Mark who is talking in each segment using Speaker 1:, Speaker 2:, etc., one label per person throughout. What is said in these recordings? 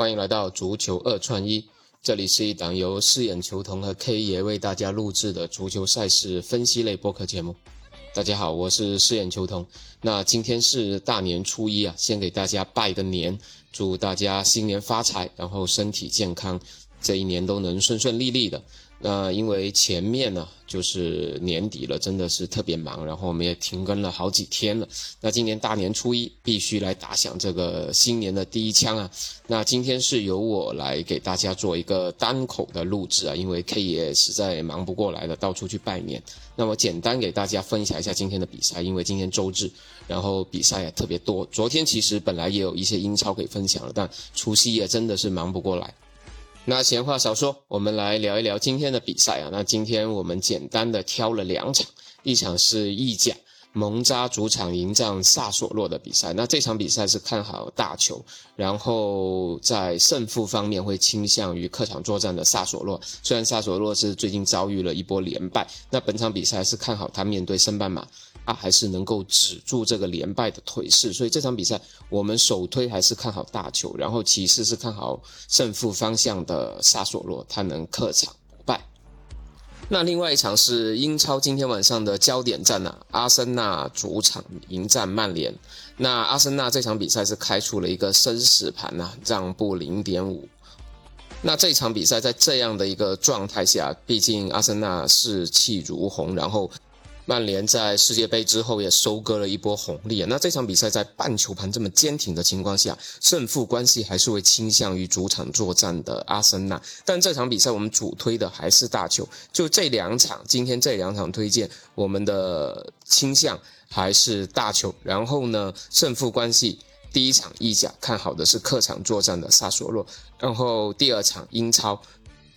Speaker 1: 欢迎来到足球二串一，这里是一档由四眼球童和 K 爷为大家录制的足球赛事分析类播客节目。大家好，我是四眼球童。那今天是大年初一啊，先给大家拜个年，祝大家新年发财，然后身体健康，这一年都能顺顺利利的。那因为前面呢就是年底了，真的是特别忙，然后我们也停更了好几天了。那今年大年初一必须来打响这个新年的第一枪啊！那今天是由我来给大家做一个单口的录制啊，因为 K 也实在忙不过来了，到处去拜年。那么简单给大家分享一下今天的比赛，因为今天周日，然后比赛也特别多。昨天其实本来也有一些英超可以分享了，但除夕夜真的是忙不过来。那闲话少说，我们来聊一聊今天的比赛啊。那今天我们简单的挑了两场，一场是意甲蒙扎主场迎战萨索洛的比赛。那这场比赛是看好大球，然后在胜负方面会倾向于客场作战的萨索洛。虽然萨索洛是最近遭遇了一波连败，那本场比赛是看好他面对升班马。他还是能够止住这个连败的颓势，所以这场比赛我们首推还是看好大球，然后其次是看好胜负方向的萨索洛，他能客场不败。那另外一场是英超今天晚上的焦点战啊，阿森纳主场迎战曼联。那阿森纳这场比赛是开出了一个生死盘呐，让步零点五。那这场比赛在这样的一个状态下，毕竟阿森纳士气如虹，然后。曼联在世界杯之后也收割了一波红利啊！那这场比赛在半球盘这么坚挺的情况下，胜负关系还是会倾向于主场作战的阿森纳。但这场比赛我们主推的还是大球，就这两场，今天这两场推荐，我们的倾向还是大球。然后呢，胜负关系，第一场意甲看好的是客场作战的萨索洛，然后第二场英超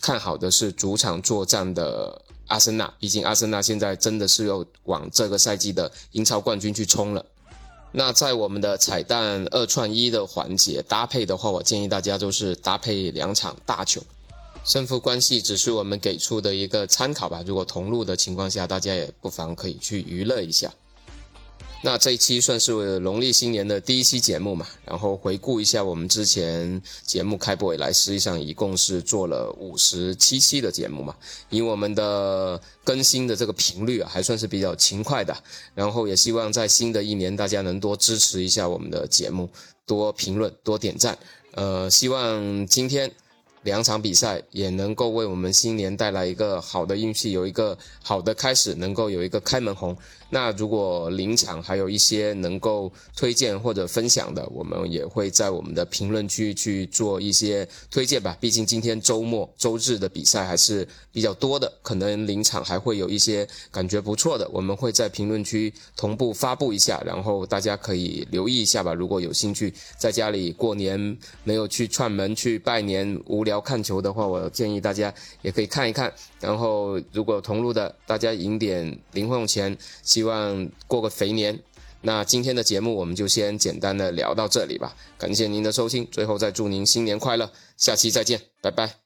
Speaker 1: 看好的是主场作战的。阿森纳，毕竟阿森纳现在真的是要往这个赛季的英超冠军去冲了。那在我们的彩蛋二串一的环节搭配的话，我建议大家就是搭配两场大球，胜负关系只是我们给出的一个参考吧。如果同路的情况下，大家也不妨可以去娱乐一下。那这一期算是农历新年的第一期节目嘛，然后回顾一下我们之前节目开播以来，实际上一共是做了五十七期的节目嘛，以我们的更新的这个频率啊，还算是比较勤快的，然后也希望在新的一年大家能多支持一下我们的节目，多评论，多点赞，呃，希望今天。两场比赛也能够为我们新年带来一个好的运气，有一个好的开始，能够有一个开门红。那如果临场还有一些能够推荐或者分享的，我们也会在我们的评论区去做一些推荐吧。毕竟今天周末周日的比赛还是比较多的，可能临场还会有一些感觉不错的，我们会在评论区同步发布一下，然后大家可以留意一下吧。如果有兴趣在家里过年没有去串门去拜年，无聊。要看球的话，我建议大家也可以看一看。然后，如果同路的，大家赢点零用钱，希望过个肥年。那今天的节目我们就先简单的聊到这里吧。感谢您的收听，最后再祝您新年快乐，下期再见，拜拜。